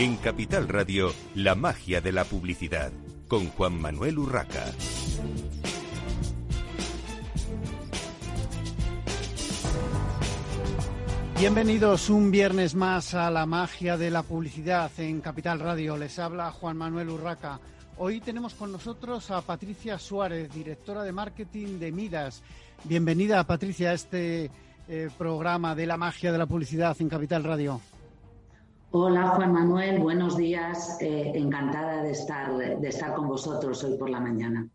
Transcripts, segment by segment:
En Capital Radio, la magia de la publicidad, con Juan Manuel Urraca. Bienvenidos un viernes más a la magia de la publicidad en Capital Radio. Les habla Juan Manuel Urraca. Hoy tenemos con nosotros a Patricia Suárez, directora de marketing de Midas. Bienvenida, Patricia, a este eh, programa de la magia de la publicidad en Capital Radio. Hola Juan Manuel, buenos días. Eh, encantada de estar, de estar con vosotros hoy por la mañana.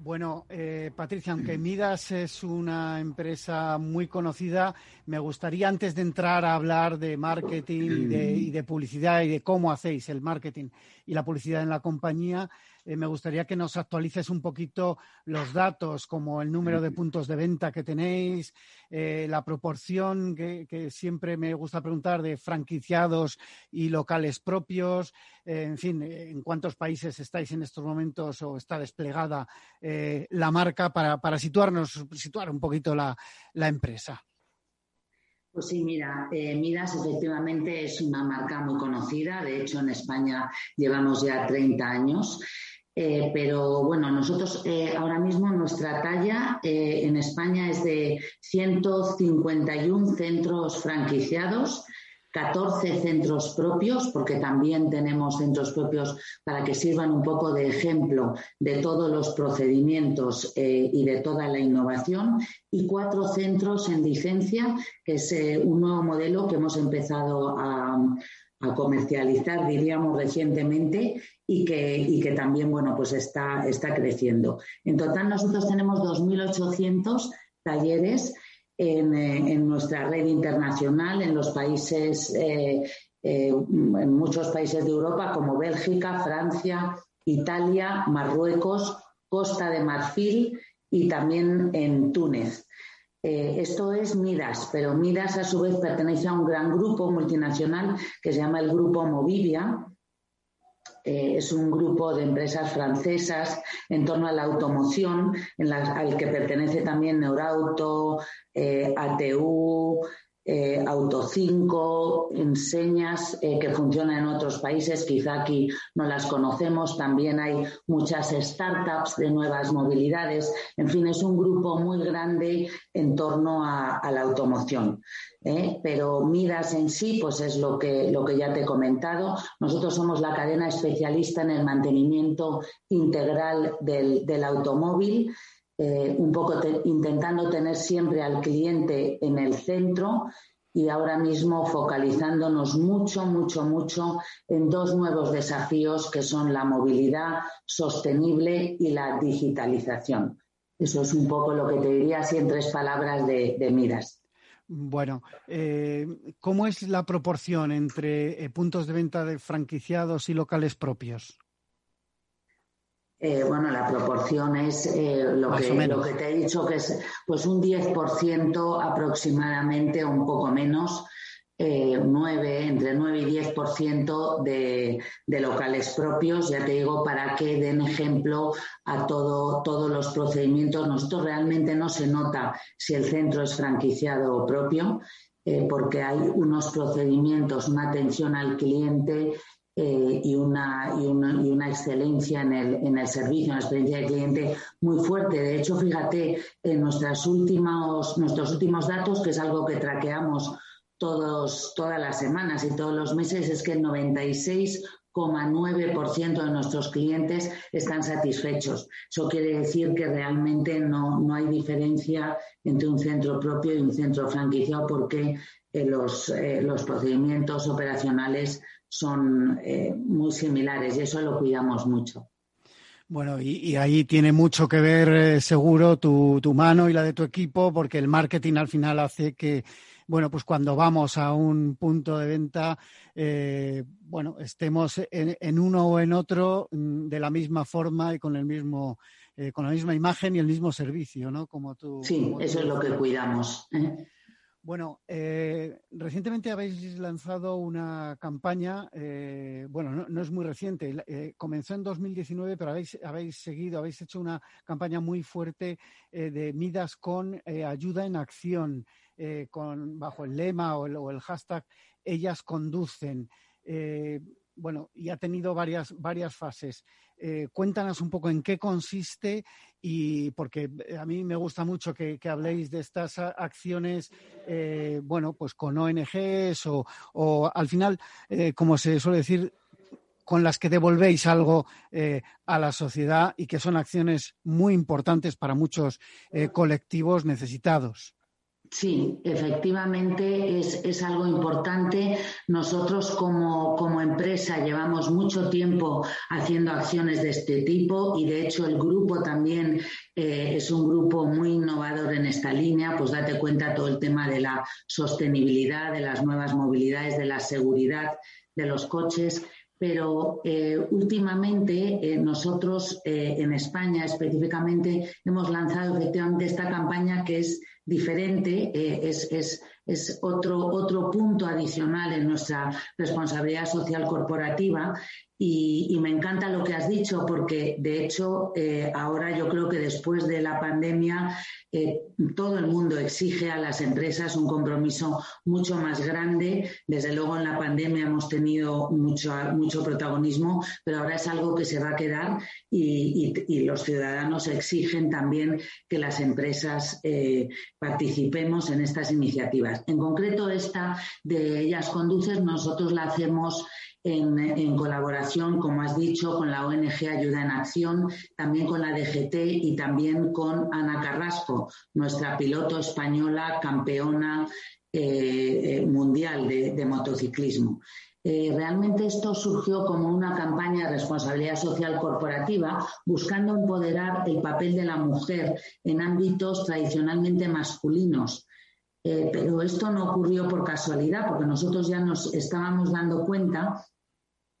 Bueno, eh, Patricia, aunque Midas es una empresa muy conocida, me gustaría antes de entrar a hablar de marketing y de, publicidad y de cómo hacéis el marketing y la publicidad en la compañía, eh, me gustaría que nos actualices un poquito los datos, como el número de puntos de venta que tenéis, eh, la proporción que, siempre me gusta preguntar de franquiciados y locales propios, eh, en fin, en cuántos países estáis en estos momentos o está desplegada la marca para, situarnos, situar un poquito la, empresa. Pues sí, mira, Midas efectivamente es una marca muy conocida. De hecho, en España llevamos ya 30 años. Eh, pero bueno, nosotros eh, ahora mismo nuestra talla eh, en España es de 151 centros franquiciados, 14 centros propios, porque también tenemos centros propios para que sirvan un poco de ejemplo de todos los procedimientos y de toda la innovación, y cuatro centros en licencia, que es un nuevo modelo que hemos empezado a, a comercializar, diríamos, recientemente y que, que también, bueno, pues está, está creciendo. En total nosotros tenemos 2.800 talleres en, eh, en, nuestra red internacional en los países, eh, eh, en muchos países de Europa como Bélgica, Francia, Italia, Marruecos, Costa de Marfil y también en Túnez. Eh, esto es Midas, pero Midas a su vez pertenece a un gran grupo multinacional que se llama el Grupo Movivia. Eh, es un grupo de empresas francesas en torno a la automoción, en al que pertenece también Neurauto, eh, ATU, eh, Auto 5, enseñas eh, que funcionan en otros países, quizá aquí no las conocemos, también hay muchas startups de nuevas movilidades, en fin, es un grupo muy grande en torno a, la automoción. ¿eh? Pero Midas en sí, pues es lo que, lo que ya te he comentado. Nosotros somos la cadena especialista en el mantenimiento integral del, del automóvil eh, un poco intentando tener siempre al cliente en el centro y ahora mismo focalizándonos mucho, mucho, mucho en dos nuevos desafíos que son la movilidad sostenible y la digitalización. Eso es un poco lo que te diría así en tres palabras de, Midas. Bueno, eh, ¿cómo es la proporción entre eh, puntos de venta de franquiciados y locales propios? Eh, bueno, la proporción es eh, lo, que, lo, que, te he dicho, que es pues un 10% aproximadamente, un poco menos, eh, 9, entre 9 y 10% de, de locales propios, ya te digo, para que den ejemplo a todo, todos los procedimientos. Nosotros realmente no se nota si el centro es franquiciado o propio, eh, porque hay unos procedimientos, una atención al cliente eh, y, una, y, una, y, una, excelencia en el, en el servicio, en la experiencia del cliente muy fuerte. De hecho, fíjate, en nuestras últimos, nuestros últimos datos, que es algo que traqueamos todos, todas las semanas y todos los meses, es que el 96,9% de nuestros clientes están satisfechos. Eso quiere decir que realmente no, no hay diferencia entre un centro propio y un centro franquiciado porque eh, los, eh, los procedimientos operacionales son eh, muy similares y eso lo cuidamos mucho. Bueno, y, ahí tiene mucho que ver, eh, seguro, tu, tu, mano y la de tu equipo, porque el marketing al final hace que, bueno, pues cuando vamos a un punto de venta, eh, bueno, estemos en, uno o en otro mm, de la misma forma y con el mismo, con la misma imagen y el mismo servicio, ¿no? Como tú. Sí, eso es lo que cuidamos. Bueno, eh, recientemente habéis lanzado una campaña, eh, bueno, no, es muy reciente, eh, comenzó en 2019, pero habéis, habéis seguido, habéis hecho una campaña muy fuerte de Midas con ayuda en acción, con, bajo el lema o el, hashtag Ellas conducen. Bueno, y ha tenido varias, varias fases. cuéntanos un poco en qué consiste y porque a mí me gusta mucho que, habléis de estas acciones, bueno, pues con ONGs o, o al final, como se suele decir, con las que devolvéis algo eh, a la sociedad y que son acciones muy importantes para muchos eh, colectivos necesitados. Sí, efectivamente es, algo importante. Nosotros como, como, empresa llevamos mucho tiempo haciendo acciones de este tipo y de hecho el grupo también eh, es un grupo muy innovador en esta línea. Pues date cuenta todo el tema de la sostenibilidad, de las nuevas movilidades, de la seguridad de los coches pero eh, últimamente eh, nosotros en España específicamente hemos lanzado efectivamente esta campaña que es diferente, es, es otro, otro punto adicional en nuestra responsabilidad social corporativa y, me encanta lo que has dicho porque, de hecho, eh, ahora yo creo que después de la pandemia eh, todo el mundo exige a las empresas un compromiso mucho más grande. Desde luego en la pandemia hemos tenido mucho, mucho protagonismo, pero ahora es algo que se va a quedar y, los ciudadanos exigen también que las empresas eh, participemos en estas iniciativas. En concreto, esta de ellas conduces, nosotros la hacemos en, colaboración, como has dicho, con la ONG Ayuda en Acción, también con la DGT y también con Ana Carrasco, nuestra piloto española campeona eh, eh, mundial de, motociclismo. Eh, realmente esto surgió como una campaña de responsabilidad social corporativa buscando empoderar el papel de la mujer en ámbitos tradicionalmente masculinos. pero esto no ocurrió por casualidad, porque nosotros ya nos estábamos dando cuenta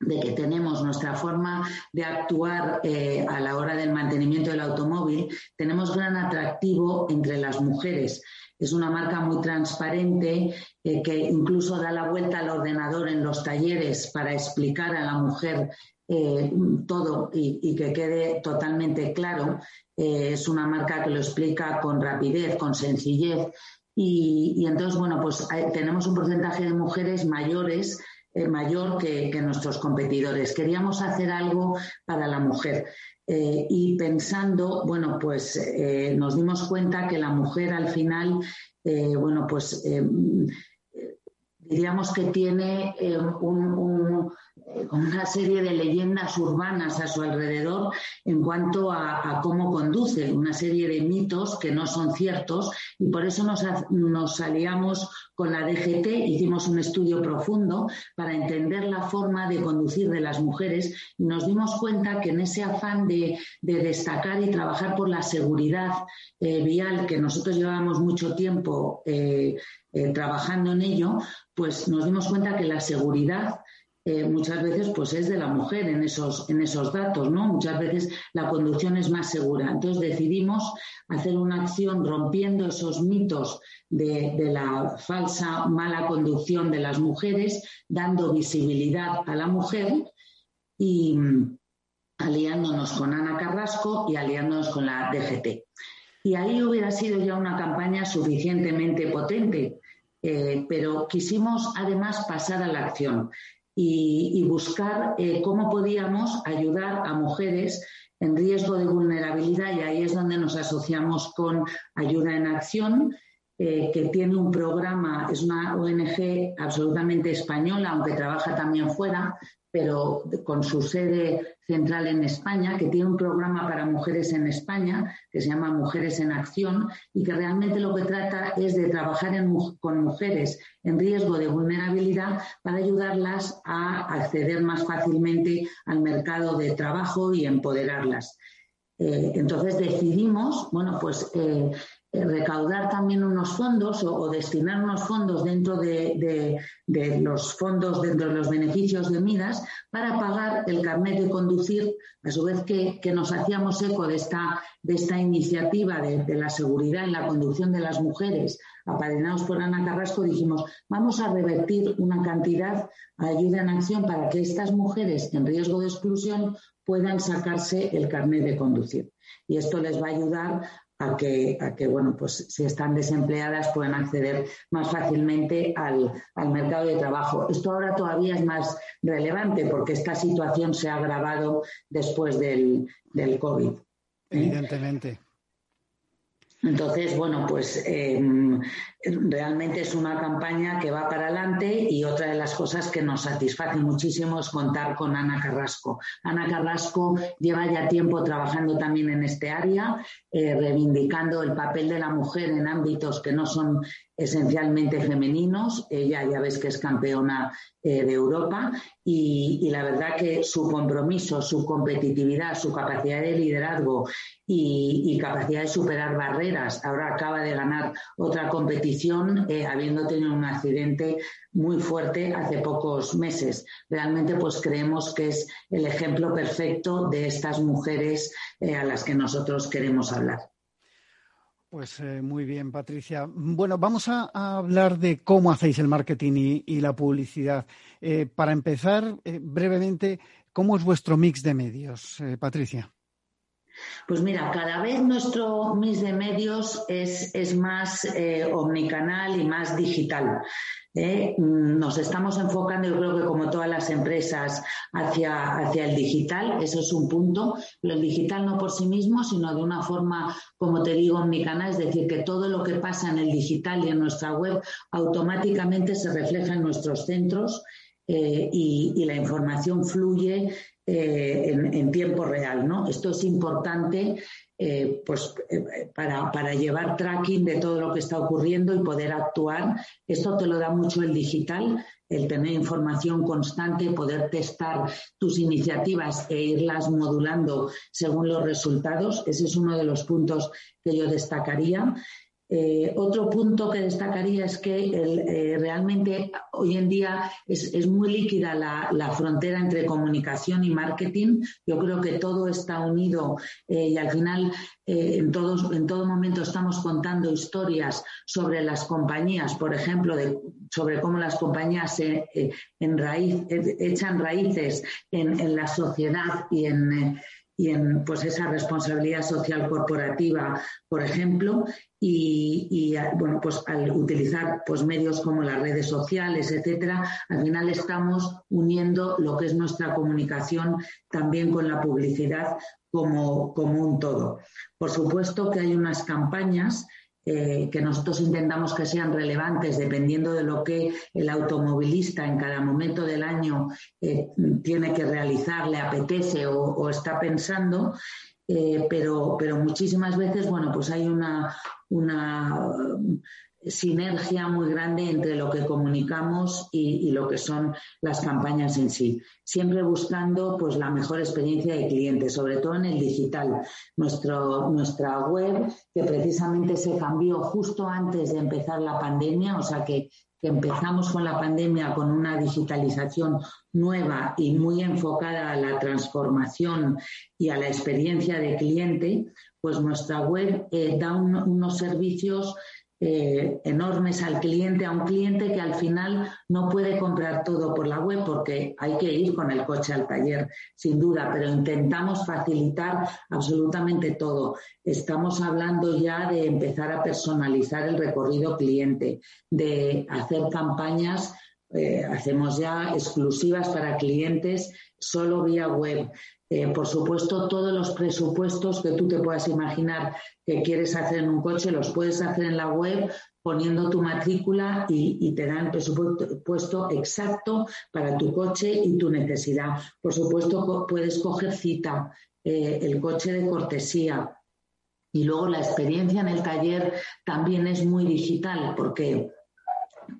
de que tenemos nuestra forma de actuar eh, a la hora del mantenimiento del automóvil, tenemos gran atractivo entre las mujeres. Es una marca muy transparente eh, que incluso da la vuelta al ordenador en los talleres para explicar a la mujer eh, todo y, que quede totalmente claro. es una marca que lo explica con rapidez, con sencillez. Y, y entonces, bueno, pues tenemos un porcentaje de mujeres mayores eh, mayor que, nuestros competidores. Queríamos hacer algo para la mujer. Eh, y pensando, bueno, pues eh, nos dimos cuenta que la mujer al final, bueno, pues diríamos que tiene un, una serie de leyendas urbanas a su alrededor en cuanto a, cómo conduce, una serie de mitos que no son ciertos y por eso nos, nos aliamos con la DGT, hicimos un estudio profundo para entender la forma de conducir de las mujeres y nos dimos cuenta que en ese afán de, destacar y trabajar por la seguridad eh, vial, que nosotros llevábamos mucho tiempo eh, eh, trabajando en ello, pues nos dimos cuenta que la seguridad eh, muchas veces pues es de la mujer en esos, en esos datos, ¿no? Muchas veces la conducción es más segura. Entonces decidimos hacer una acción rompiendo esos mitos de, la falsa mala conducción de las mujeres, dando visibilidad a la mujer y mm, aliándonos con Ana Carrasco y aliándonos con la DGT. Y ahí hubiera sido ya una campaña suficientemente potente, eh, pero quisimos además pasar a la acción y, buscar eh, cómo podíamos ayudar a mujeres en riesgo de vulnerabilidad y ahí es donde nos asociamos con Ayuda en Acción, eh, que tiene un programa, es una ONG absolutamente española, aunque trabaja también fuera, pero con su sede central en España, que tiene un programa para mujeres en España que se llama Mujeres en Acción y que realmente lo que trata es de trabajar con mujeres en riesgo de vulnerabilidad para ayudarlas a acceder más fácilmente al mercado de trabajo y empoderarlas. Eh, entonces decidimos, bueno, pues eh, recaudar también unos fondos o, destinar unos fondos dentro de, los fondos, dentro de los beneficios de Midas, para pagar el carnet de conducir, a su vez que, nos hacíamos eco de esta, de esta iniciativa de, la seguridad en la conducción de las mujeres, apadrinados por Ana Carrasco, dijimos, vamos a revertir una cantidad a ayuda en acción para que estas mujeres en riesgo de exclusión puedan sacarse el carnet de conducir. Y esto les va a ayudar a que, a que, bueno, pues si están desempleadas puedan acceder más fácilmente al, mercado de trabajo. Esto ahora todavía es más relevante porque esta situación se ha agravado después del, del COVID. ¿eh? Evidentemente. Entonces, bueno, pues em, realmente es una campaña que va para adelante y otra de las cosas que nos satisface muchísimo es contar con Ana Carrasco. Ana Carrasco lleva ya tiempo trabajando también en este área, eh, reivindicando el papel de la mujer en ámbitos que no son esencialmente femeninos. Ella ya ves que es campeona eh, de Europa y, la verdad que su compromiso, su competitividad, su capacidad de liderazgo y, capacidad de superar barreras. Ahora acaba de ganar otra competición eh, habiendo tenido un accidente muy fuerte hace pocos meses. Realmente pues creemos que es el ejemplo perfecto de estas mujeres eh, a las que nosotros queremos hablar. Pues eh, muy bien, Patricia. Bueno, vamos a, hablar de cómo hacéis el marketing y, la publicidad. Para empezar, brevemente, ¿cómo es vuestro mix de medios, Patricia? Pues mira, cada vez nuestro mix de medios es, es más omnicanal y más digital. ¿eh? Mm, nos estamos enfocando, yo creo que como todas las empresas, hacia, hacia el digital, eso es un punto, el digital no por sí mismo, sino de una forma, como te digo, en mi canal, es decir, que todo lo que pasa en el digital y en nuestra web automáticamente se refleja en nuestros centros eh, y, la información fluye eh, en, tiempo real. ¿no? Esto es importante eh, pues, eh, para, llevar tracking de todo lo que está ocurriendo y poder actuar. Esto te lo da mucho el digital, el tener información constante, poder testar tus iniciativas e irlas modulando según los resultados. Ese es uno de los puntos que yo destacaría. Eh, otro punto que destacaría es que eh, realmente hoy en día es, muy líquida la, frontera entre comunicación y marketing. Yo creo que todo está unido eh, y al final en, todos, en todo momento estamos contando historias sobre las compañías, por ejemplo, sobre cómo las compañías se, en raíz, echan raíces en, en la sociedad y en y en pues esa responsabilidad social corporativa, por ejemplo, y, bueno, pues al utilizar pues medios como las redes sociales, etcétera, al final estamos uniendo lo que es nuestra comunicación también con la publicidad como, como un todo. Por supuesto que hay unas campañas eh, que nosotros intentamos que sean relevantes dependiendo de lo que el automovilista en cada momento del año eh, tiene que realizar, le apetece o, está pensando. Eh, pero, pero muchísimas veces, bueno, pues hay una, una sinergia muy grande entre lo que comunicamos y, lo que son las campañas en sí. Siempre buscando pues la mejor experiencia de cliente, sobre todo en el digital. Nuestro, nuestra web, que precisamente se cambió justo antes de empezar la pandemia, o sea que, empezamos con la pandemia con una digitalización nueva y muy enfocada a la transformación y a la experiencia de cliente, pues nuestra web eh, da unos servicios eh, enormes al cliente, a un cliente que al final no puede comprar todo por la web porque hay que ir con el coche al taller, sin duda, pero intentamos facilitar absolutamente todo. Estamos hablando ya de empezar a personalizar el recorrido cliente, de hacer campañas eh, hacemos ya exclusivas para clientes solo vía web. Eh, por supuesto, todos los presupuestos que tú te puedas imaginar que quieres hacer en un coche los puedes hacer en la web poniendo tu matrícula y, te dan el presupuesto exacto para tu coche y tu necesidad. Por supuesto, puedes coger cita, eh, el coche de cortesía. Y luego la experiencia en el taller también es muy digital porque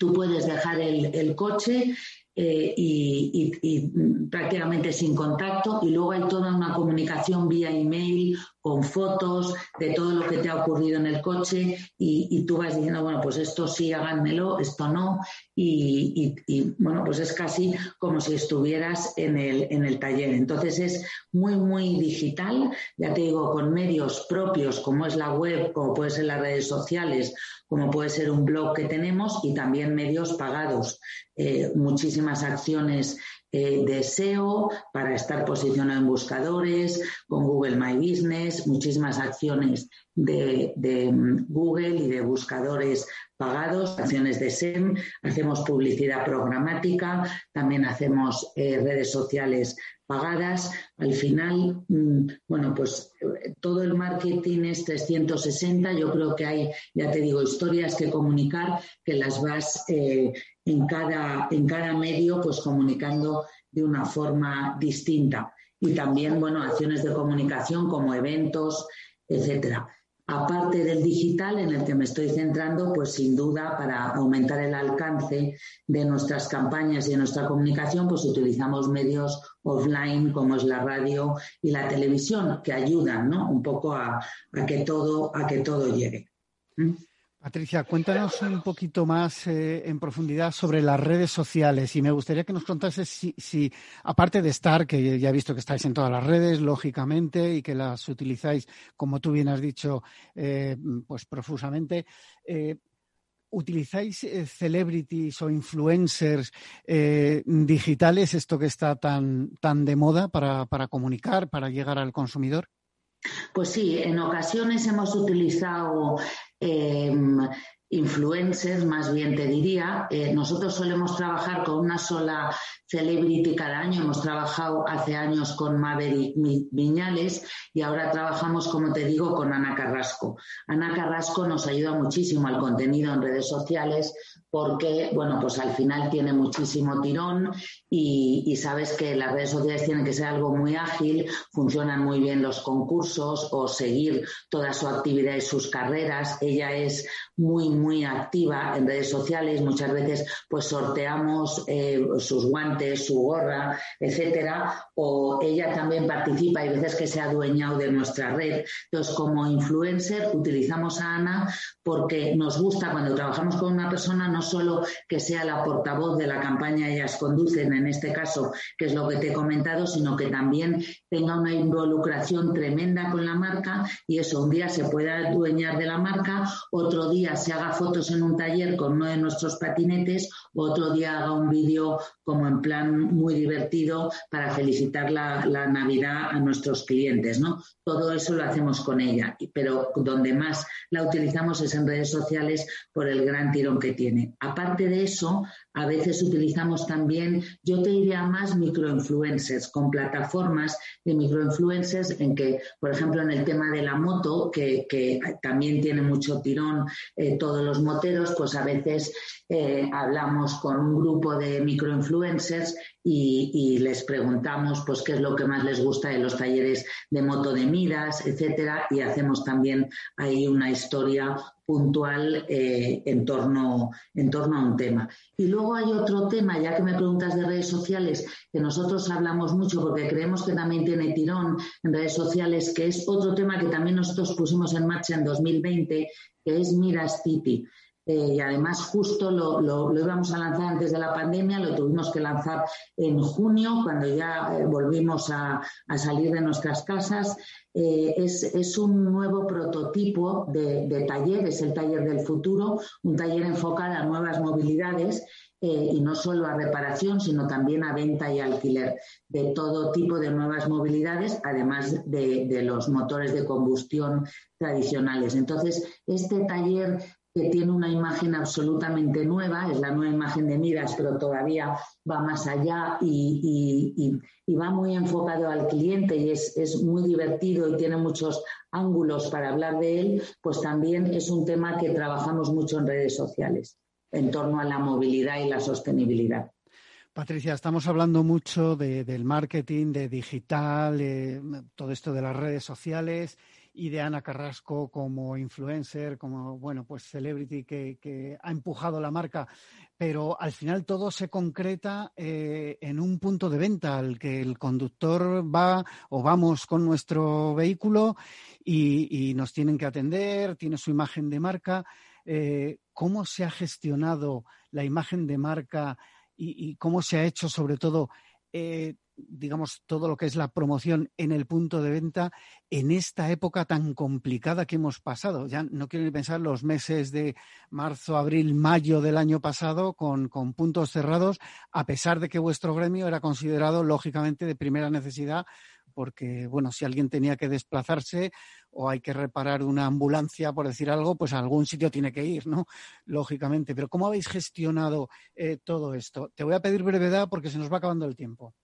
tú puedes dejar el, coche eh, y, prácticamente sin contacto y luego hay toda una comunicación vía email con fotos de todo lo que te ha ocurrido en el coche y, tú vas diciendo, bueno, pues esto sí, háganmelo, esto no y, bueno, pues es casi como si estuvieras en el, en el taller. Entonces es muy, muy digital, ya te digo, con medios propios como es la web, como puede ser las redes sociales como puede ser un blog que tenemos y también medios pagados. Eh, muchísimas acciones eh, de SEO para estar posicionado en buscadores, con Google My Business, muchísimas acciones de, mm, Google y de buscadores pagados, acciones de SEM, hacemos publicidad programática, también hacemos eh, redes sociales pagadas. Al final, mm, bueno, pues eh, todo el marketing es 360. Yo creo que hay, ya te digo, historias que comunicar que las vas eh, en, cada, en cada medio pues comunicando de una forma distinta. Y también, bueno, acciones de comunicación como eventos, etcétera. Aparte del digital, en el que me estoy centrando, pues sin duda para aumentar el alcance de nuestras campañas y de nuestra comunicación, pues utilizamos medios offline como es la radio y la televisión, que ayudan ¿no? un poco a, que, todo, a que todo llegue. ¿Mm? Patricia, cuéntanos un poquito más eh, en profundidad sobre las redes sociales y me gustaría que nos contases si, aparte de estar, que ya he visto que estáis en todas las redes, lógicamente, y que las utilizáis, como tú bien has dicho, eh, pues profusamente, eh, ¿utilizáis celebrities o influencers digitales, esto que está tan, tan de moda para, para comunicar, para llegar al consumidor? Pues sí, en ocasiones hemos utilizado Em, influencers, más bien te diría. Eh, nosotros solemos trabajar con una sola celebrity cada año. Hemos trabajado hace años con Maverick Viñales y ahora trabajamos, como te digo, con Ana Carrasco. Ana Carrasco nos ayuda muchísimo al contenido en redes sociales porque, bueno, pues al final tiene muchísimo tirón y, sabes que las redes sociales tienen que ser algo muy ágil, funcionan muy bien los concursos o seguir toda su actividad y sus carreras. Ella es muy, muy activa en redes sociales, muchas veces pues sorteamos eh, sus guantes, su gorra, etcétera, o ella también participa, hay veces que se ha adueñado de nuestra red. Entonces, como influencer, utilizamos a Ana porque nos gusta cuando trabajamos con una persona, no solo que sea la portavoz de la campaña ellas conducen, en este caso, que es lo que te he comentado, sino que también tenga una involucración tremenda con la marca y eso, un día se pueda adueñar de la marca, otro día se haga fotos en un taller con uno de nuestros patinetes, otro día haga un vídeo como en plan muy divertido para felicitar la, la Navidad a nuestros clientes, ¿no? Todo eso lo hacemos con ella, pero donde más la utilizamos es en redes sociales por el gran tirón que tiene. Aparte de eso, a veces utilizamos también, yo te diría más microinfluencers, con plataformas de microinfluencers en que, por ejemplo, en el tema de la moto, que, también tiene mucho tirón eh, todos los moteros, pues a veces eh, hablamos con un grupo de microinfluencers y, les preguntamos pues qué es lo que más les gusta de los talleres de moto de miras, etcétera, y hacemos también ahí una historia puntual eh, en, torno, en torno a un tema. Y luego hay otro tema, ya que me preguntas de redes sociales, que nosotros hablamos mucho porque creemos que también tiene tirón en redes sociales, que es otro tema que también nosotros pusimos en marcha en 2020, que es Miras City. Eh, y además justo lo, lo, íbamos a lanzar antes de la pandemia, lo tuvimos que lanzar en junio, cuando ya eh, volvimos a, salir de nuestras casas. Eh, es, un nuevo prototipo de, de, taller, es el taller del futuro, un taller enfocado a nuevas movilidades y no solo a reparación, sino también a venta y alquiler de todo tipo de nuevas movilidades, además de, de los motores de combustión tradicionales. Entonces, este taller que tiene una imagen absolutamente nueva, es la nueva imagen de Miras, pero todavía va más allá y, va muy enfocado al cliente y es, es, muy divertido y tiene muchos ángulos para hablar de él, pues también es un tema que trabajamos mucho en redes sociales en torno a la movilidad y la sostenibilidad. Patricia, estamos hablando mucho del marketing, de digital, todo esto de las redes sociales y de Ana Carrasco como influencer, como, bueno, pues celebrity que, ha empujado la marca, pero al final todo se concreta eh, en un punto de venta al que el conductor va o vamos con nuestro vehículo y, nos tienen que atender, tiene su imagen de marca. Eh, ¿Cómo se ha gestionado la imagen de marca y, y cómo se ha hecho sobre todo eh, digamos, todo lo que es la promoción en el punto de venta en esta época tan complicada que hemos pasado. Ya no quiero ni pensar los meses de marzo, abril, mayo del año pasado con, con puntos cerrados, a pesar de que vuestro gremio era considerado, lógicamente, de primera necesidad porque, bueno, si alguien tenía que desplazarse o hay que reparar una ambulancia, por decir algo, pues a algún sitio tiene que ir, ¿no? Lógicamente. Pero ¿cómo habéis gestionado eh, todo esto? Te voy a pedir brevedad porque se nos va acabando el tiempo.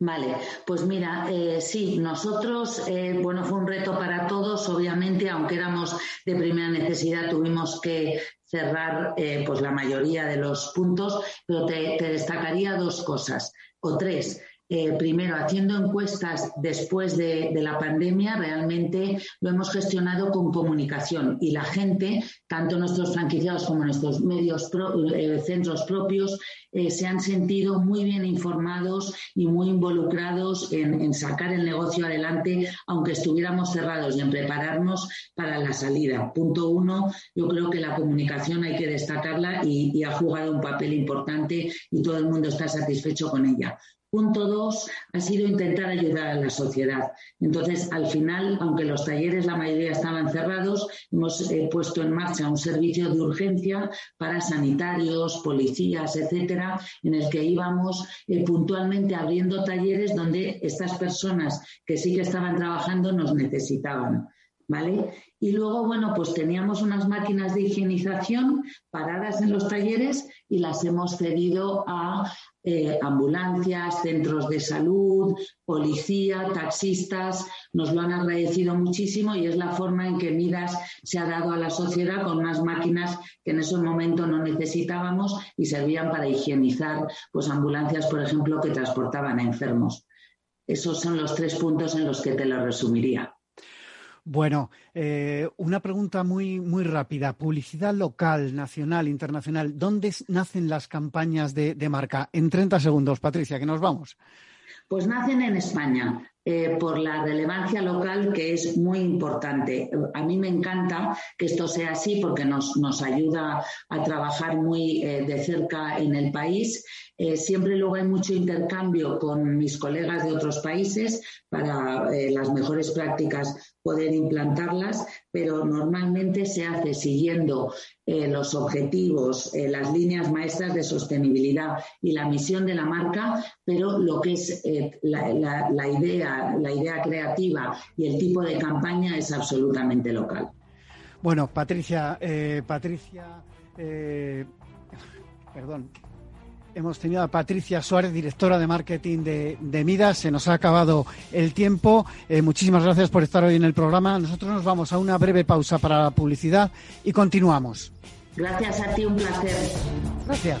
Vale, pues mira, eh, sí, nosotros, eh, bueno, fue un reto para todos, obviamente, aunque éramos de primera necesidad, tuvimos que cerrar pues la mayoría de los puntos, pero te destacaría dos cosas, o tres. Eh, primero, haciendo encuestas después de, la pandemia, realmente lo hemos gestionado con comunicación y la gente, tanto nuestros franquiciados como nuestros medios, eh, centros propios, eh, se han sentido muy bien informados y muy involucrados en, sacar el negocio adelante, aunque estuviéramos cerrados y en prepararnos para la salida. Punto uno, yo creo que la comunicación hay que destacarla y ha jugado un papel importante y todo el mundo está satisfecho con ella. Punto dos ha sido intentar ayudar a la sociedad. Entonces, al final, aunque los talleres la mayoría estaban cerrados, hemos eh, puesto en marcha un servicio de urgencia para sanitarios, policías, etcétera, en el que íbamos eh, puntualmente abriendo talleres donde estas personas que sí que estaban trabajando nos necesitaban. ¿Vale? Y luego, bueno, pues teníamos unas máquinas de higienización paradas en los talleres y las hemos cedido a eh, ambulancias, centros de salud, policía, taxistas, nos lo han agradecido muchísimo y es la forma en que Midas se ha dado a la sociedad con unas máquinas que en ese momento no necesitábamos y servían para higienizar pues ambulancias, por ejemplo, que transportaban a enfermos. Esos son los tres puntos en los que te lo resumiría. Bueno, eh, una pregunta muy, muy rápida. Publicidad local, nacional, internacional. ¿Dónde nacen las campañas de, de marca? En 30 segundos, Patricia, que nos vamos. Pues nacen en España. Eh, por la relevancia local que es muy importante. A mí me encanta que esto sea así porque nos, ayuda a trabajar muy eh, de cerca en el país. Eh, siempre luego hay mucho intercambio con mis colegas de otros países para las mejores prácticas poder implantarlas, pero normalmente se hace siguiendo los objetivos, las líneas maestras de sostenibilidad y la misión de la marca, pero lo que es la idea la, idea creativa y el tipo de campaña es absolutamente local. Bueno, Patricia, eh, Patricia, eh, perdón, hemos tenido a Patricia Suárez, directora de marketing de, de Midas. Se nos ha acabado el tiempo. Eh, muchísimas gracias por estar hoy en el programa. Nosotros nos vamos a una breve pausa para la publicidad y continuamos. Gracias a ti, un placer. Gracias.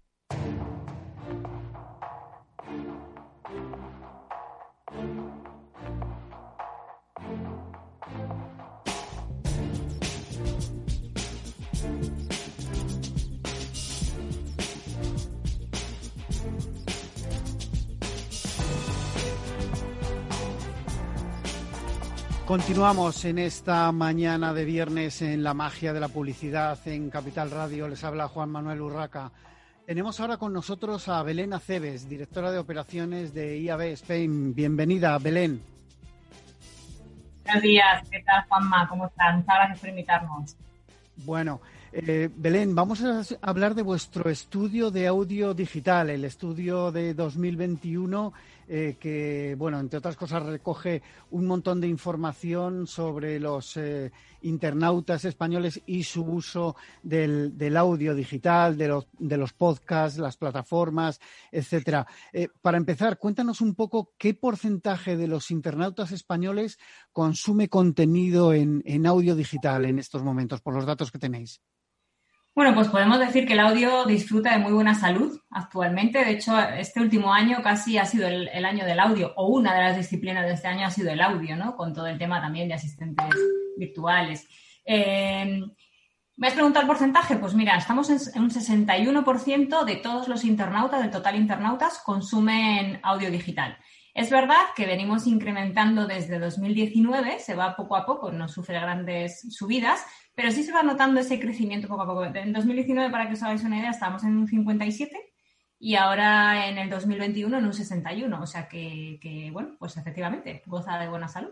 Continuamos en esta mañana de viernes en la magia de la publicidad en Capital Radio. Les habla Juan Manuel Urraca. Tenemos ahora con nosotros a Belén Aceves, directora de operaciones de IAB Spain. Bienvenida, Belén. Buenos días, ¿qué tal Juanma? ¿Cómo estás? Muchas gracias por invitarnos. Bueno, eh, Belén, vamos a hablar de vuestro estudio de audio digital, el estudio de 2021 eh, que, bueno, entre otras cosas recoge un montón de información sobre los eh, internautas españoles y su uso del, audio digital, de los, podcasts, las plataformas, etcétera. Eh, para empezar, cuéntanos un poco qué porcentaje de los internautas españoles consume contenido en audio digital en estos momentos, por los datos que tenéis. Bueno, pues podemos decir que el audio disfruta de muy buena salud actualmente. De hecho, este último año casi ha sido el, año del audio, o una de las disciplinas de este año ha sido el audio, ¿no? Con todo el tema también de asistentes virtuales. Eh, ¿Me has preguntado el porcentaje? Pues mira, estamos en un 61% de todos los internautas, del total internautas, consumen audio digital. Es verdad que venimos incrementando desde 2019, se va poco a poco, no sufre grandes subidas, pero sí se va notando ese crecimiento poco a poco. En 2019, para que os hagáis una idea, estábamos en un 57 y ahora en el 2021 en un 61. O sea que, bueno, pues efectivamente, goza de buena salud.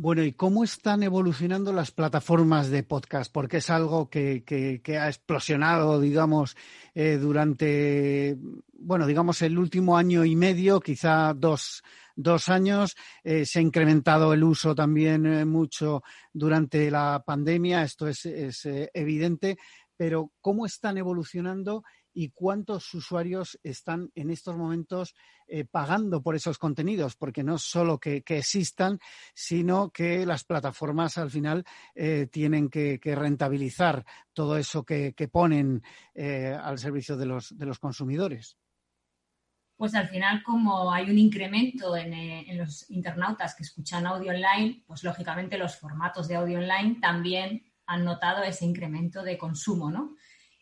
Bueno, ¿y cómo están evolucionando las plataformas de podcast? Porque es algo que, ha explosionado, digamos, eh, durante, bueno, digamos, el último año y medio, quizá dos, dos años. Eh, se ha incrementado el uso también eh, mucho durante la pandemia, esto es, eh, evidente, pero ¿cómo están evolucionando y cuántos usuarios están en estos momentos pagando por esos contenidos, porque no solo que, existan, sino que las plataformas al final tienen que, rentabilizar todo eso que, ponen al servicio de los consumidores pues al final como hay un incremento eh, en, los internautas que escuchan audio online, pues lógicamente los formatos de audio online también han notado ese incremento de consumo, ¿no?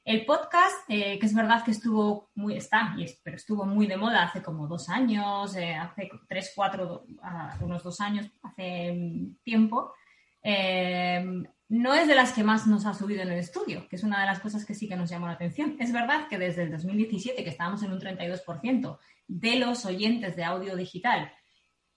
El podcast, eh, que es verdad que estuvo muy, está, pero estuvo muy de moda hace como dos años, eh, hace tres, cuatro, ah, unos dos años, hace tiempo, no es de las que más nos ha subido en el estudio, que es una de las cosas que sí que nos llamó la atención. Es verdad que desde el 2017, que estábamos en un 32% de los oyentes de audio digital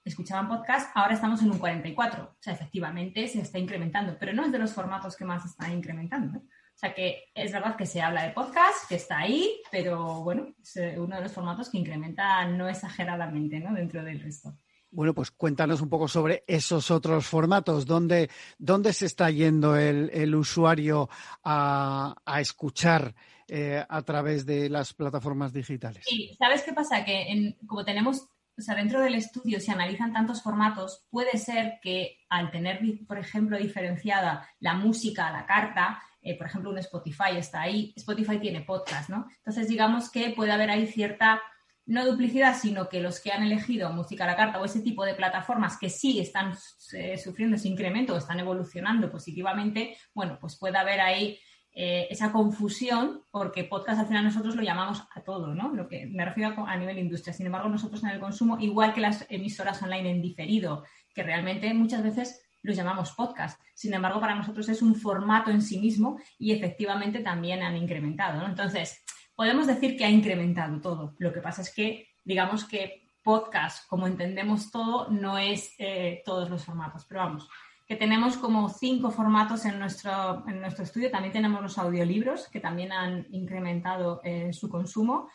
escuchaban podcast, ahora estamos en un 44%. O sea, efectivamente se está incrementando, pero no es de los formatos que más está incrementando. O sea, que es verdad que se habla de podcast, que está ahí, pero bueno, es eh, uno de los formatos que incrementa no exageradamente ¿no? dentro del resto. Bueno, pues cuéntanos un poco sobre esos otros formatos. ¿Dónde, dónde se está yendo el, usuario a, escuchar eh, a través de las plataformas digitales? Sí, ¿sabes qué pasa? Que como tenemos, o sea, dentro del estudio se analizan tantos formatos, puede ser que al tener, por ejemplo, diferenciada la música a la carta, eh, por ejemplo, un Spotify está ahí, Spotify tiene podcast, ¿no? Entonces, digamos que puede haber ahí cierta no duplicidad, sino que los que han elegido música a la carta o ese tipo de plataformas que sí están eh, sufriendo ese incremento o están evolucionando positivamente, bueno, pues puede haber ahí eh, esa confusión, porque podcast al final nosotros lo llamamos a todo, ¿no? Lo que me refiero a, nivel industria. Sin embargo, nosotros en el consumo, igual que las emisoras online en diferido, que realmente muchas veces los llamamos podcast. Sin embargo, para nosotros es un formato en sí mismo y efectivamente también han incrementado, ¿no? Entonces, podemos decir que ha incrementado todo. Lo que pasa es que, digamos que podcast, como entendemos todo, no es eh, todos los formatos, pero vamos, que tenemos como cinco formatos en nuestro, en nuestro estudio. También tenemos los audiolibros, que también han incrementado eh, su consumo,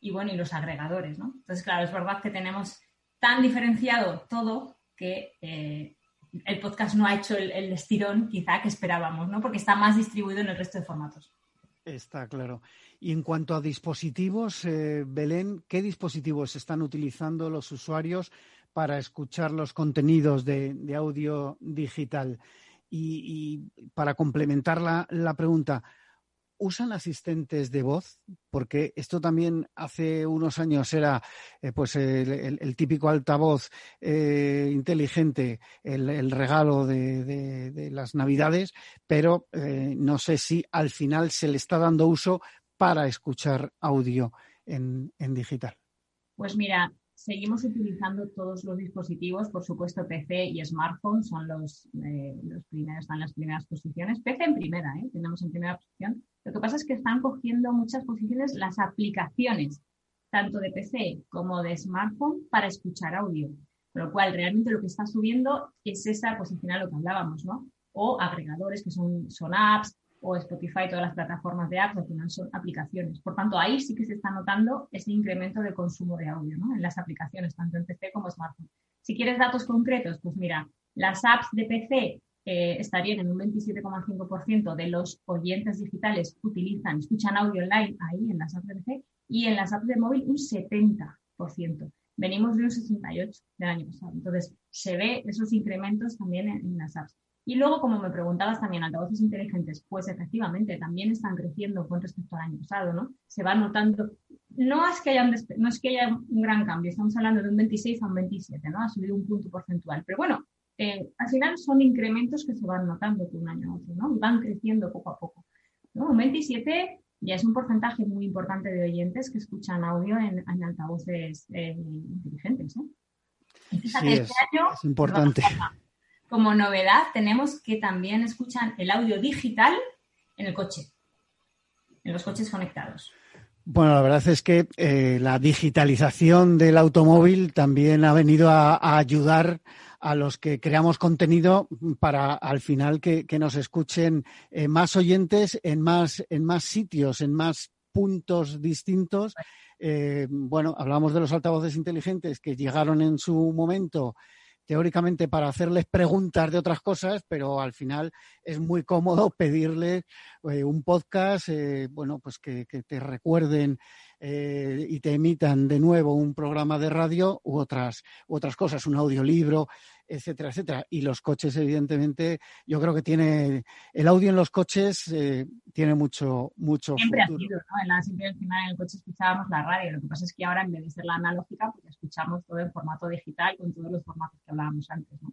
y bueno, y los agregadores, ¿no? Entonces, claro, es verdad que tenemos tan diferenciado todo que eh, el podcast no ha hecho el, el estirón quizá que esperábamos, ¿no? Porque está más distribuido en el resto de formatos. Está claro. Y en cuanto a dispositivos, eh, Belén, ¿qué dispositivos están utilizando los usuarios para escuchar los contenidos de, audio digital? Y, para complementar la, pregunta, ¿Usan asistentes de voz? Porque esto también hace unos años era eh, pues el, típico altavoz eh, inteligente, el, regalo de, las navidades, pero eh, no sé si al final se le está dando uso para escuchar audio en digital. Pues mira, seguimos utilizando todos los dispositivos, por supuesto PC y smartphone son los, eh, los primeros, están en las primeras posiciones. PC en primera, ¿eh? tenemos en primera posición. Lo que pasa es que están cogiendo muchas posiciones las aplicaciones, tanto de PC como de smartphone, para escuchar audio. Con lo cual, realmente lo que está subiendo es esa posición a lo que hablábamos, ¿no? O agregadores que son, son apps, o Spotify, todas las plataformas de apps, al final son aplicaciones. Por tanto, ahí sí que se está notando ese incremento de consumo de audio en las aplicaciones, tanto en PC como smartphone. Si quieres datos concretos, pues mira, las apps de PC eh, estarían en un 27,5% de los oyentes digitales utilizan, escuchan audio online ahí en las apps de PC y en las apps de móvil un 70%. Venimos de un 68% del año pasado. Entonces, se ve esos incrementos también en las apps. Y luego, como me preguntabas también, altavoces inteligentes, pues efectivamente también están creciendo con respecto al año pasado, ¿no? Se va notando, no es que haya un, no es que haya un gran cambio, estamos hablando de un 26 a un 27, ¿no? Ha subido un punto porcentual, pero bueno, eh, al final son incrementos que se van notando de un año a otro, ¿no? Y van creciendo poco a poco. ¿no? Un 27 ya es un porcentaje muy importante de oyentes que escuchan audio en, altavoces eh, inteligentes, ¿no? Fíjate, este año es importante como novedad tenemos que también escuchan el audio digital en el coche, en los coches conectados. Bueno, la verdad es que eh, la digitalización del automóvil también ha venido a, ayudar a los que creamos contenido para al final que, nos escuchen eh, más oyentes en más, en más sitios, en más puntos distintos. Eh, bueno, hablamos de los altavoces inteligentes que llegaron en su momento teóricamente para hacerles preguntas de otras cosas, pero al final es muy cómodo pedirles eh, un podcast, eh, bueno, pues que, te recuerden eh, y te emitan de nuevo un programa de radio u otras, u otras cosas, un audiolibro, etcétera, etcétera. Y los coches, evidentemente, yo creo que tiene el audio en los coches eh, tiene mucho, mucho siempre ha sido, ¿no? En la, siempre al final en el coche escuchábamos la radio. Lo que pasa es que ahora en vez de ser la analógica, pues escuchamos todo en formato digital con todos los formatos que hablábamos antes, ¿no?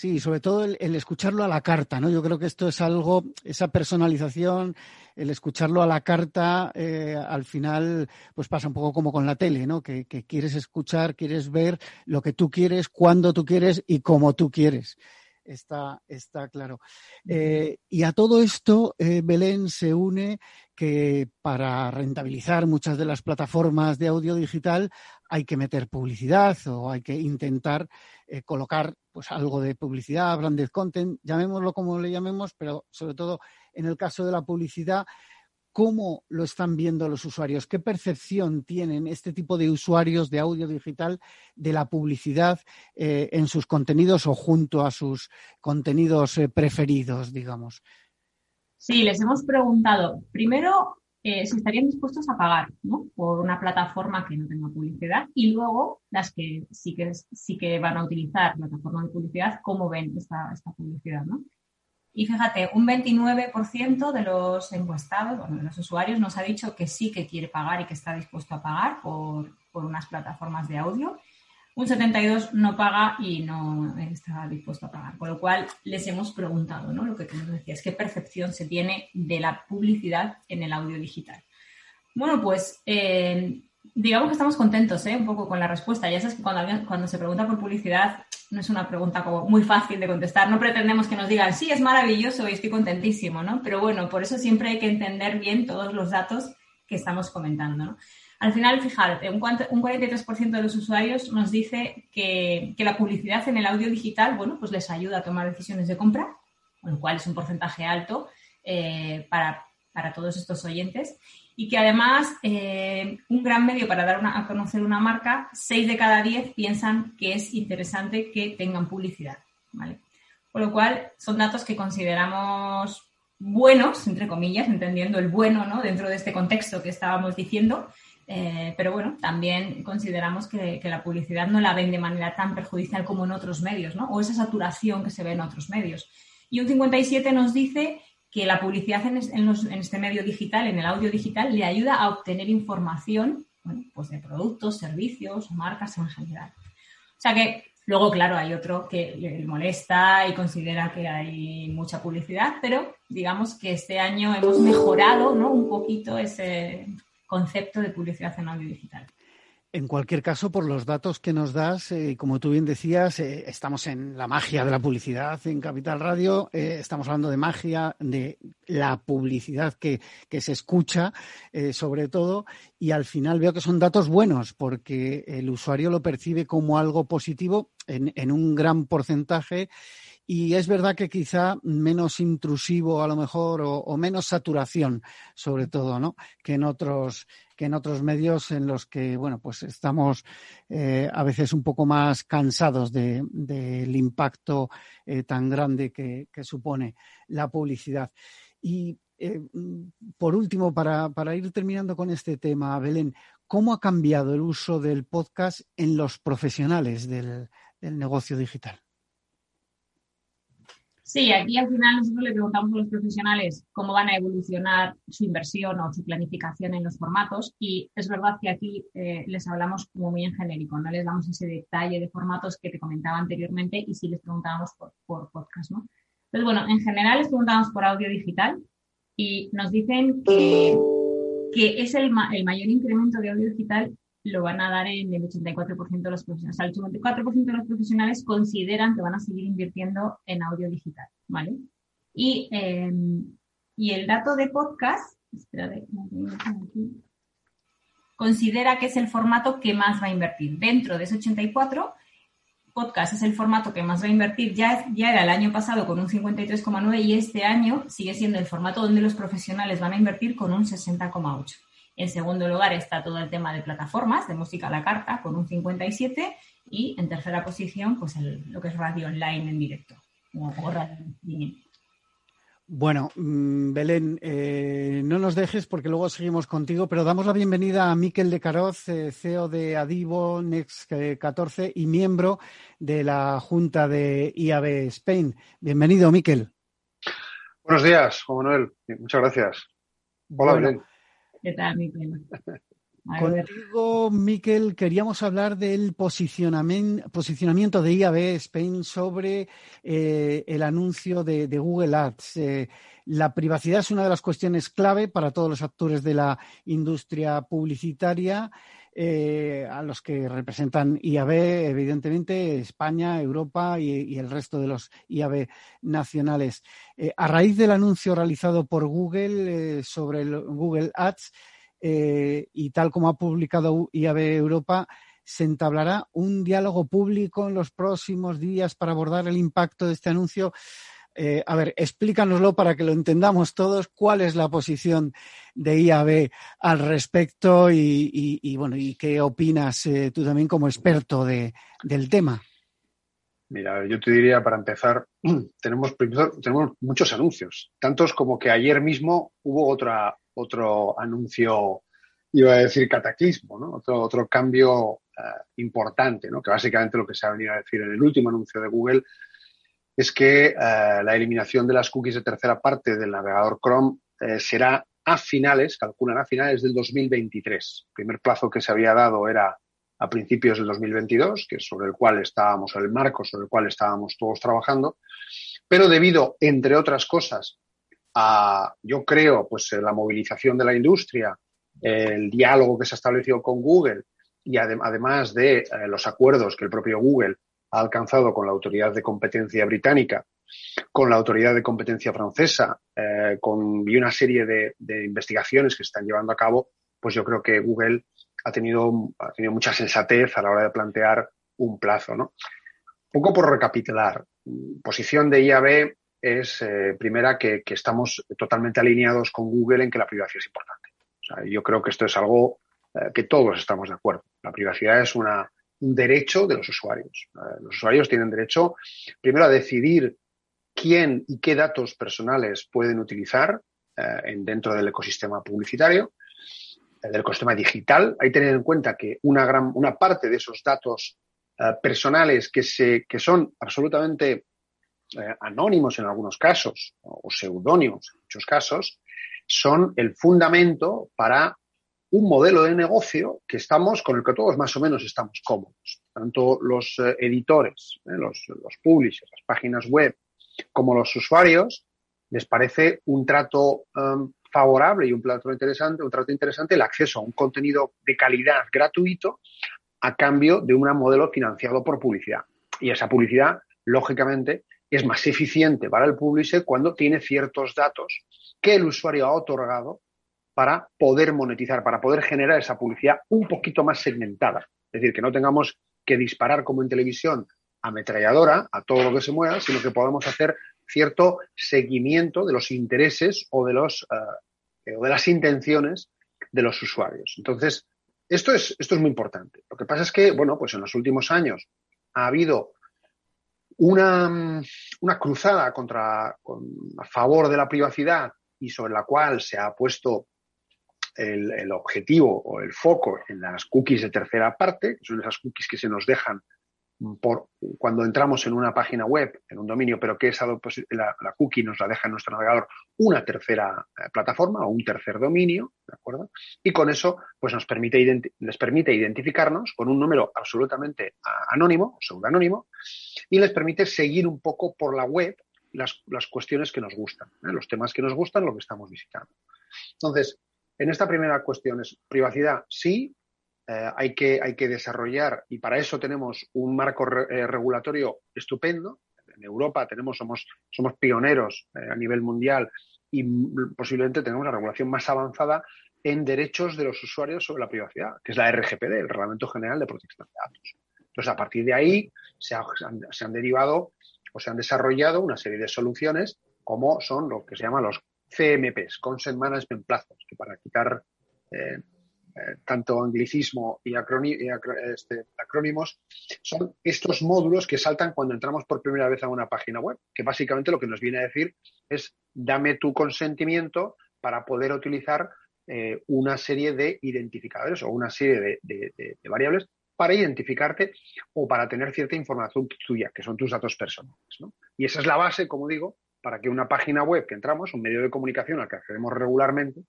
Sí, sobre todo el, escucharlo a la carta, ¿no? Yo creo que esto es algo, esa personalización, el escucharlo a la carta, eh, al final, pues pasa un poco como con la tele, ¿no? Que, quieres escuchar, quieres ver lo que tú quieres, cuando tú quieres y como tú quieres. Está, está claro. Eh, y a todo esto, eh, Belén se une que para rentabilizar muchas de las plataformas de audio digital hay que meter publicidad o hay que intentar eh, colocar pues algo de publicidad, branded content, llamémoslo como le llamemos, pero sobre todo en el caso de la publicidad, ¿cómo lo están viendo los usuarios? ¿Qué percepción tienen este tipo de usuarios de audio digital de la publicidad eh, en sus contenidos o junto a sus contenidos eh, preferidos, digamos? Sí, les hemos preguntado primero eh, si estarían dispuestos a pagar ¿no? por una plataforma que no tenga publicidad y luego las que sí que, sí que van a utilizar plataforma de publicidad, cómo ven esta, esta publicidad. ¿no? Y fíjate, un 29% de los encuestados, bueno, de los usuarios, nos ha dicho que sí que quiere pagar y que está dispuesto a pagar por, por unas plataformas de audio un 72 no paga y no está dispuesto a pagar. Con lo cual, les hemos preguntado, ¿no? Lo que tú nos decías, ¿qué percepción se tiene de la publicidad en el audio digital? Bueno, pues eh, digamos que estamos contentos, ¿eh? Un poco con la respuesta. Ya sabes que cuando, cuando se pregunta por publicidad no es una pregunta muy fácil de contestar. No pretendemos que nos digan, sí, es maravilloso y estoy contentísimo, ¿no? Pero bueno, por eso siempre hay que entender bien todos los datos que estamos comentando, ¿no? Al final, fíjate, un, 43% de los usuarios nos dice que, la publicidad en el audio digital, bueno, pues les ayuda a tomar decisiones de compra, lo cual es un porcentaje alto eh, para, todos estos oyentes. Y que además, eh, un gran medio para dar a conocer una marca, 6 de cada 10 piensan que es interesante que tengan publicidad. ¿vale? Con lo cual, son datos que consideramos buenos, entre comillas, entendiendo el bueno ¿no? dentro de este contexto que estábamos diciendo, eh, pero bueno, también consideramos que, la publicidad no la ven de manera tan perjudicial como en otros medios, ¿no? O esa saturación que se ve en otros medios. Y un 57 nos dice que la publicidad en, este medio digital, en el audio digital, le ayuda a obtener información pues de productos, servicios, marcas en general. O sea que luego, claro, hay otro que le molesta y considera que hay mucha publicidad, pero digamos que este año hemos mejorado un poquito ese concepto de publicidad en audio digital. En cualquier caso, por los datos que nos das, eh, como tú bien decías, eh, estamos en la magia de la publicidad en Capital Radio, eh, estamos hablando de magia, de la publicidad que, se escucha, sobre todo, y al final veo que son datos buenos, porque el usuario lo percibe como algo positivo en, en un gran porcentaje y es verdad que quizá menos intrusivo a lo mejor o, menos saturación, sobre todo, ¿no? Que en otros que en otros medios en los que, bueno, pues estamos eh, a veces un poco más cansados del impacto eh, tan grande que, supone la publicidad. Y eh, por último, para, ir terminando con este tema, Belén, ¿cómo ha cambiado el uso del podcast en los profesionales del negocio digital? Sí, aquí al final nosotros le preguntamos a los profesionales cómo van a evolucionar su inversión o su planificación en los formatos y es verdad que aquí eh, les hablamos como muy en genérico, no les damos ese detalle de formatos que te comentaba anteriormente y sí les preguntábamos por, podcast, ¿no? Entonces, bueno, en general les preguntamos por audio digital y nos dicen que, que es el, el mayor incremento de audio digital lo van a dar en el 84% de los profesionales. O sea, el 84% de los profesionales consideran que van a seguir invirtiendo en audio digital, ¿vale? Y, em, y el dato de podcast, considera que es el formato que más va a invertir. Dentro de ese 84, podcast es el formato que más va a invertir. Ya, ya era el año pasado con un 53,9 y este año sigue siendo el formato donde los profesionales van a invertir con un 60,8. En segundo lugar está todo el tema de plataformas, de música a la carta, con un 57. Y en tercera posición, pues lo que es radio online en directo, o, radio Bueno, mm, Belén, eh, no nos dejes porque luego seguimos contigo, pero damos la bienvenida a Miquel de Caroz, eh, CEO de Adivo Next 14 y miembro de la Junta de IAB Spain. Bienvenido, Miquel. Buenos días, Juan Manuel. Muchas gracias. Hola, Belén. ¿Qué tal, Miquel? Contigo, Miquel, queríamos hablar del posicionamiento de IAB Spain sobre eh, el anuncio de, Google Ads. Eh, la privacidad es una de las cuestiones clave para todos los actores de la industria publicitaria. Eh, a los que representan IAB, evidentemente, España, Europa y, el resto de los IAB nacionales. Eh, a raíz del anuncio realizado por Google eh, sobre el Google Ads y tal como ha publicado IAB Europa, se entablará un diálogo público en los próximos días para abordar el impacto de este anuncio. Eh, a ver, explícanoslo para que lo entendamos todos, cuál es la posición de IAB al respecto y, bueno, y qué opinas eh, tú también como experto del tema. Mira, yo te diría para empezar, tenemos, tenemos muchos anuncios, tantos como que ayer mismo hubo otra, otro anuncio, iba a decir cataclismo, ¿no? otro, otro cambio eh, importante, ¿no? que básicamente lo que se ha venido a decir en el último anuncio de Google es que eh, la eliminación de las cookies de tercera parte del navegador Chrome eh, será a finales, calculan a finales del 2023. El primer plazo que se había dado era a principios del 2022, que es sobre el cual estábamos, el marco sobre el cual estábamos todos trabajando, pero debido, entre otras cosas, a, yo creo, pues la movilización de la industria, el diálogo que se ha establecido con Google y además de eh, los acuerdos que el propio Google ha alcanzado con la autoridad de competencia británica, con la autoridad de competencia francesa, eh, con y una serie de, investigaciones que se están llevando a cabo, pues yo creo que Google ha tenido, ha tenido mucha sensatez a la hora de plantear un plazo. ¿no? Un poco por recapitular, posición de IAB es, eh, primera, que, estamos totalmente alineados con Google en que la privacidad es importante. yo creo que esto es algo eh, que todos estamos de acuerdo. La privacidad es una, un derecho de los usuarios. Eh, los usuarios tienen derecho, primero, a decidir quién y qué datos personales pueden utilizar eh, dentro del ecosistema publicitario, eh, del ecosistema digital. Hay que tener en cuenta que una, gran, una parte de esos datos personales que, se, que son absolutamente anónimos en algunos casos o seudónimos en muchos casos, son el fundamento para un modelo de negocio que estamos, con el que todos más o menos estamos cómodos. Tanto los eh, editores, eh, los, publishers, las páginas web, como los usuarios, les parece un trato um, favorable y un trato interesante, un trato interesante el acceso a un contenido de calidad gratuito a cambio de un modelo financiado por publicidad. Y esa publicidad, lógicamente, es más eficiente para el publisher cuando tiene ciertos datos que el usuario ha otorgado para poder monetizar, para poder generar esa publicidad un poquito más segmentada. Es decir, que no tengamos que disparar como en televisión ametralladora a todo lo que se mueva, sino que podamos hacer cierto seguimiento de los intereses o de, los, o de las intenciones de los usuarios. Entonces, esto es, esto es muy importante. Lo que pasa es que, bueno, pues en los últimos años ha habido una, una cruzada contra, con, a favor de la privacidad y sobre la cual se ha puesto el, objetivo o el foco en las cookies de tercera parte, que son esas cookies que se nos dejan por, cuando entramos en una página web, en un dominio, pero que esa, pues, la, cookie nos la deja en nuestro navegador una tercera eh, plataforma o un tercer dominio, ¿de acuerdo? Y con eso, pues nos permite les permite identificarnos con un número absolutamente anónimo, pseudonónimo, y les permite seguir un poco por la web las, cuestiones que nos gustan, ¿eh? los temas que nos gustan, lo que estamos visitando. Entonces, en esta primera cuestión es privacidad, sí, eh, hay, que, desarrollar y para eso tenemos un marco eh, regulatorio estupendo. En Europa tenemos, somos, pioneros eh, a nivel mundial y posiblemente tenemos la regulación más avanzada en derechos de los usuarios sobre la privacidad, que es la RGPD, el Reglamento General de Protección de Datos. Entonces, a partir de ahí se, han derivado o se han desarrollado una serie de soluciones como son lo que se llaman los CMPs, Consent Management Platforms, que para quitar eh, eh, tanto anglicismo y, este, acrónimos, son estos módulos que saltan cuando entramos por primera vez a una página web, que básicamente lo que nos viene a decir es dame tu consentimiento para poder utilizar eh, una serie de identificadores o una serie de, variables para identificarte o para tener cierta información tuya, que son tus datos personales. Y esa es la base, como digo, para que una página web que entramos, un medio de comunicación al que accedemos regularmente,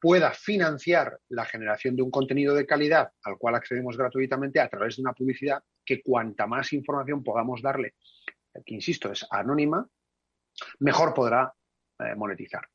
pueda financiar la generación de un contenido de calidad al cual accedemos gratuitamente a través de una publicidad que cuanta más información podamos darle, que insisto, es anónima, mejor podrá eh, monetizar.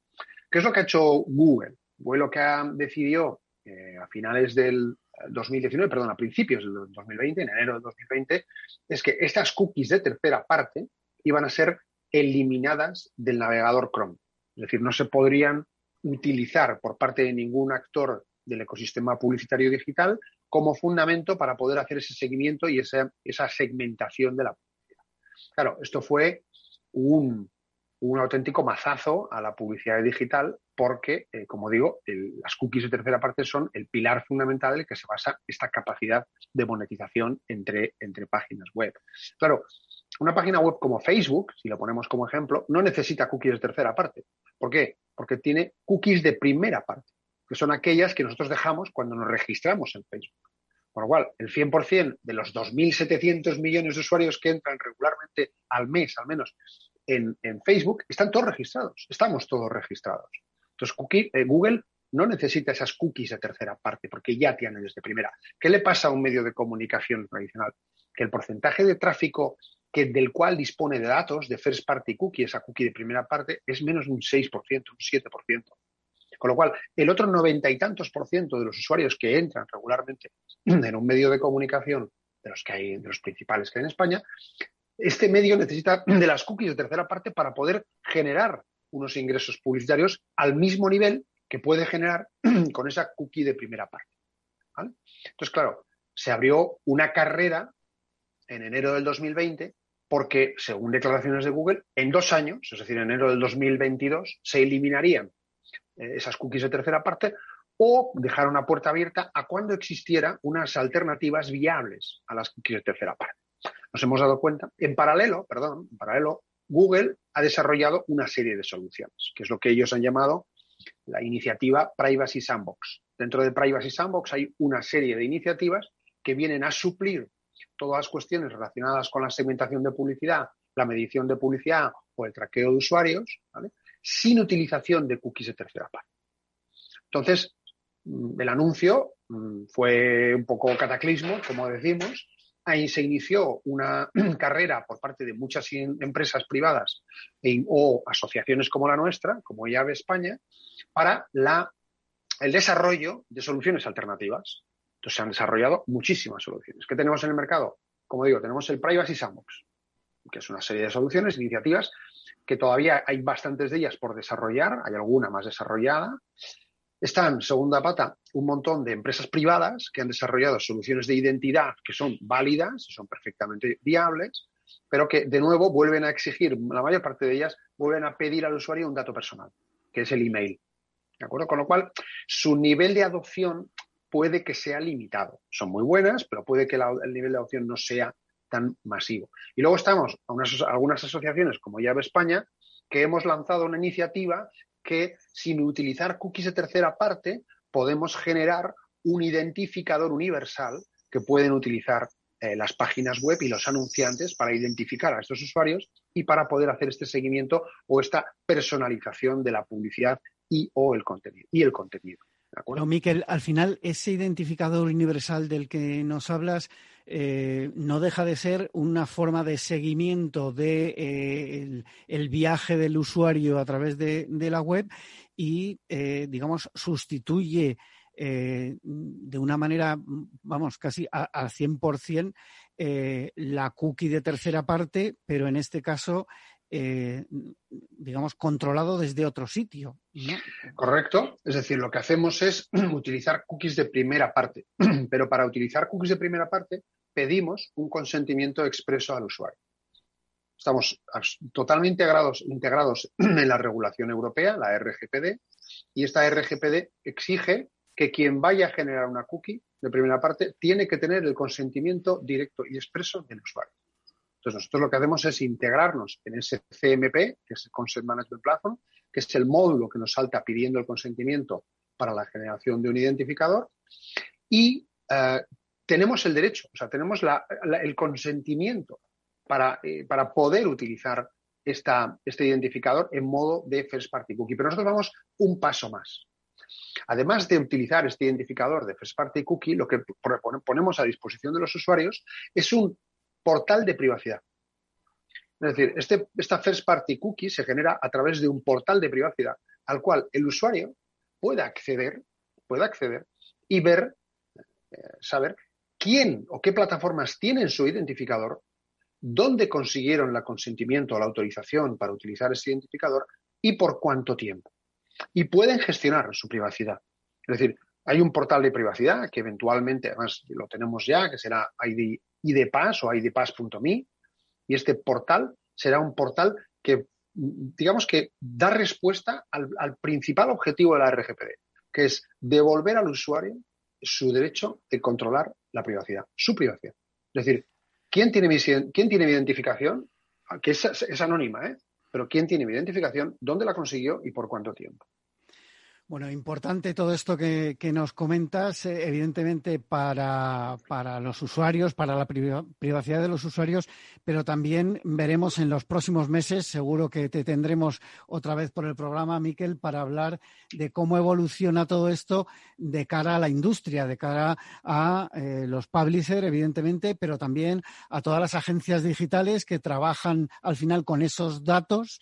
¿Qué es lo que ha hecho Google? Google lo que ha decidido eh, a finales del 2019, perdón, a principios del 2020, en enero del 2020, es que estas cookies de tercera parte iban a ser eliminadas del navegador Chrome. Es decir, no se podrían utilizar por parte de ningún actor del ecosistema publicitario digital como fundamento para poder hacer ese seguimiento y esa, segmentación de la publicidad. Claro, esto fue un, auténtico mazazo a la publicidad digital porque, eh, como digo, las cookies de tercera parte son el pilar fundamental en el que se basa esta capacidad de monetización entre, páginas web. Claro, una página web como Facebook, si lo ponemos como ejemplo, no necesita cookies de tercera parte. ¿Por qué? Porque tiene cookies de primera parte, que son aquellas que nosotros dejamos cuando nos registramos en Facebook. Con lo cual, el 100% de los 2.700 millones de usuarios que entran regularmente al mes, al menos, en, Facebook, están todos registrados. Estamos todos registrados. Entonces, eh, Google no necesita esas cookies de tercera parte porque ya tienen desde primera. ¿Qué le pasa a un medio de comunicación tradicional? Que el porcentaje de tráfico que del cual dispone de datos de first party cookie, esa cookie de primera parte, es menos de un 6%, un 7%. Con lo cual, el otro noventa y tantos por ciento de los usuarios que entran regularmente en un medio de comunicación de los que hay, de los principales que hay en España, este medio necesita de las cookies de tercera parte para poder generar unos ingresos publicitarios al mismo nivel que puede generar con esa cookie de primera parte. Entonces, claro, se abrió una carrera en enero del 2020 porque, según declaraciones de Google, en dos años, es decir, en enero del 2022, se eliminarían eh, esas cookies de tercera parte o dejar una puerta abierta a cuando existiera unas alternativas viables a las cookies de tercera parte. Nos hemos dado cuenta, en paralelo, perdón, en paralelo, Google ha desarrollado una serie de soluciones, que es lo que ellos han llamado la iniciativa Privacy Sandbox. Dentro de Privacy Sandbox hay una serie de iniciativas que vienen a suplir todas las cuestiones relacionadas con la segmentación de publicidad, la medición de publicidad o el traqueo de usuarios, sin utilización de cookies de tercera parte. Entonces, mm, el anuncio mm, fue un poco cataclismo, como decimos. Ahí se inició una carrera por parte de muchas empresas privadas o asociaciones como la nuestra, como IAVE España, para la, el desarrollo de soluciones alternativas. Entonces se han desarrollado muchísimas soluciones. ¿Qué tenemos en el mercado? Como digo, tenemos el Privacy Sandbox, que es una serie de soluciones, iniciativas, que todavía hay bastantes de ellas por desarrollar, hay alguna más desarrollada. Están, segunda pata, un montón de empresas privadas que han desarrollado soluciones de identidad que son válidas, son perfectamente viables, pero que de nuevo vuelven a exigir, la mayor parte de ellas vuelven a pedir al usuario un dato personal, que es el email. ¿De acuerdo? Con lo cual, su nivel de adopción puede que sea limitado. Son muy buenas, pero puede que el nivel de adopción no sea tan masivo. Y luego estamos algunas asociaciones como Llave España, que hemos lanzado una iniciativa que sin utilizar cookies de tercera parte podemos generar un identificador universal que pueden utilizar eh, las páginas web y los anunciantes para identificar a estos usuarios y para poder hacer este seguimiento o esta personalización de la publicidad y o el contenido Miquel, al final ese identificador universal del que nos hablas eh, no deja de ser una forma de seguimiento de eh, el, viaje del usuario a través de, la web y, eh, digamos, sustituye de una manera, vamos, casi al 100% la cookie de tercera parte, pero en este caso digamos, controlado desde otro sitio. Correcto. Es decir, lo que hacemos es utilizar cookies de primera parte, pero para utilizar cookies de primera parte pedimos un consentimiento expreso al usuario. Estamos totalmente integrados, integrados en la regulación europea, la RGPD, y esta RGPD exige que quien vaya a generar una cookie de primera parte tiene que tener el consentimiento directo y expreso del usuario. Entonces, nosotros lo que hacemos es integrarnos en ese CMP, que es el Consent Management Platform, que es el módulo que nos salta pidiendo el consentimiento para la generación de un identificador, y eh, tenemos el derecho, o sea, tenemos el consentimiento para, eh, para poder utilizar esta, este identificador en modo de First Party Cookie. Pero nosotros vamos un paso más. Además de utilizar este identificador de First Party Cookie, lo que ponemos a disposición de los usuarios es un portal de privacidad. Es decir, este, esta first party cookie se genera a través de un portal de privacidad al cual el usuario puede acceder, puede acceder y ver, eh, saber quién o qué plataformas tienen su identificador, dónde consiguieron el consentimiento o la autorización para utilizar ese identificador y por cuánto tiempo. Y pueden gestionar su privacidad. Es decir, hay un portal de privacidad que eventualmente, además lo tenemos ya, que será ID, IDPass o idpass.me y este portal será un portal que, digamos que da respuesta al, principal objetivo de la RGPD, que es devolver al usuario su derecho de controlar la privacidad, su privacidad. Es decir, ¿quién tiene mi, quién tiene mi identificación? Que es, es anónima, ¿eh? Pero ¿quién tiene mi identificación? ¿Dónde la consiguió y por cuánto tiempo? Bueno, importante todo esto que, nos comentas, eh, evidentemente para, los usuarios, para la privacidad de los usuarios, pero también veremos en los próximos meses, seguro que te tendremos otra vez por el programa, Miquel, para hablar de cómo evoluciona todo esto de cara a la industria, de cara a eh, los publishers, evidentemente, pero también a todas las agencias digitales que trabajan al final con esos datos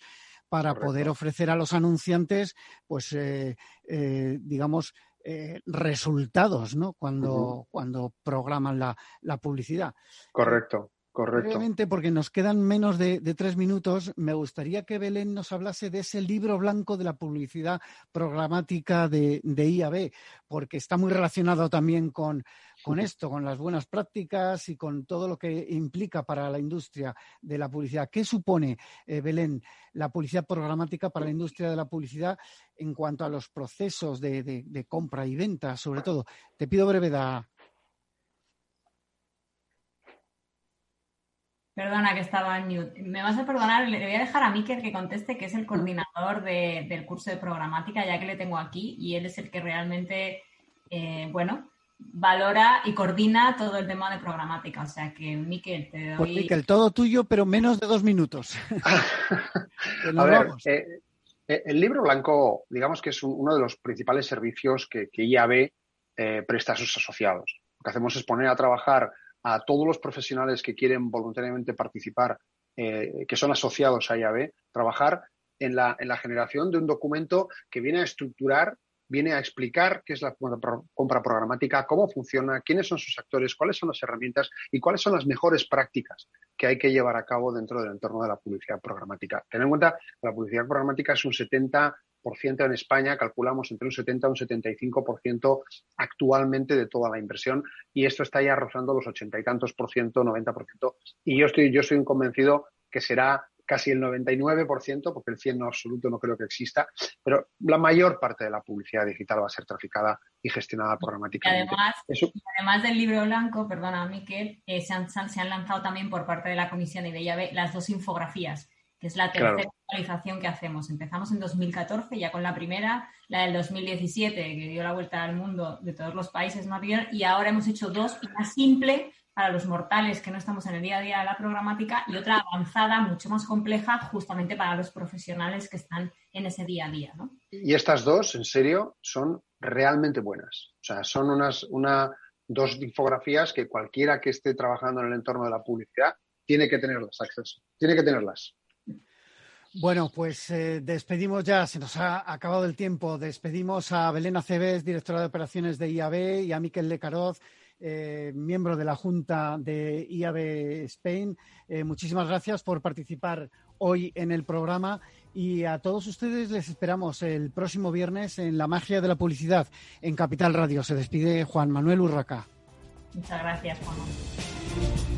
para poder ofrecer a los anunciantes, pues, eh, eh, digamos, eh, resultados, ¿no? Cuando, cuando programan la, la publicidad. Correcto. Correcto. porque nos quedan menos de, tres minutos, me gustaría que Belén nos hablase de ese libro blanco de la publicidad programática de, de IAB, porque está muy relacionado también con, con esto, con las buenas prácticas y con todo lo que implica para la industria de la publicidad. ¿Qué supone, eh, Belén, la publicidad programática para la industria de la publicidad en cuanto a los procesos de, de compra y venta, sobre todo? Te pido brevedad, Perdona que estaba en mute. Me vas a perdonar, le voy a dejar a Miker que conteste, que es el coordinador del curso de programática, ya que le tengo aquí, y él es el que realmente, eh, bueno, valora y coordina todo el tema de programática. O sea que, Miquel, te doy... Pues, Miquel, todo tuyo, pero menos de dos minutos. a ver, eh, eh, el libro blanco, digamos que es uno de los principales servicios que, IAB eh, presta a sus asociados. Lo que hacemos es poner a trabajar a todos los profesionales que quieren voluntariamente participar, que son asociados a IAB, trabajar en la, en la generación de un documento que viene a estructurar viene a explicar qué es la compra programática, cómo funciona, quiénes son sus actores, cuáles son las herramientas y cuáles son las mejores prácticas que hay que llevar a cabo dentro del entorno de la publicidad programática. Ten en cuenta que la publicidad programática es un 70% en España, calculamos entre un 70 y un 75% actualmente de toda la inversión y esto está ya rozando los ochenta y tantos por ciento, 90 por ciento y yo estoy, yo soy convencido que será casi el 99%, porque el 100 no absoluto no creo que exista, pero la mayor parte de la publicidad digital va a ser traficada y gestionada programáticamente. además, además del libro blanco, perdona, Miquel, eh, se, han, se, han, lanzado también por parte de la Comisión y de IAB las dos infografías, que es la tercera actualización que hacemos. Empezamos en 2014, ya con la primera, la del 2017, que dio la vuelta al mundo de todos los países, ¿no? Y ahora hemos hecho dos, una simple para los mortales que no estamos en el día a día de la programática y otra avanzada, mucho más compleja, justamente para los profesionales que están en ese día a día. ¿no? Y estas dos, en serio, son realmente buenas. O sea, son unas una, dos infografías que cualquiera que esté trabajando en el entorno de la publicidad tiene que tenerlas acceso, tiene que tenerlas. Bueno, pues eh, despedimos ya, se nos ha acabado el tiempo. Despedimos a Belén Aceves, directora de operaciones de IAB, y a Miquel Lecaroz, eh, miembro de la Junta de IAB Spain. Eh, muchísimas gracias por participar hoy en el programa y a todos ustedes les esperamos el próximo viernes en La Magia de la Publicidad en Capital Radio. Se despide Juan Manuel Urraca. Muchas gracias, Juan.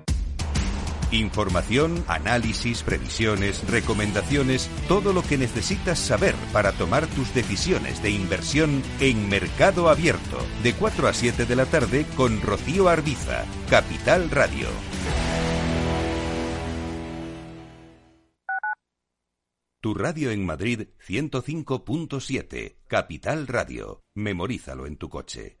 Información, análisis, previsiones, recomendaciones, todo lo que necesitas saber para tomar tus decisiones de inversión en Mercado Abierto, de 4 a 7 de la tarde con Rocío Arbiza, Capital Radio. Tu radio en Madrid 105.7, Capital Radio. Memorízalo en tu coche.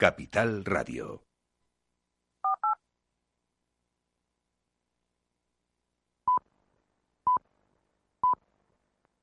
Capital Radio.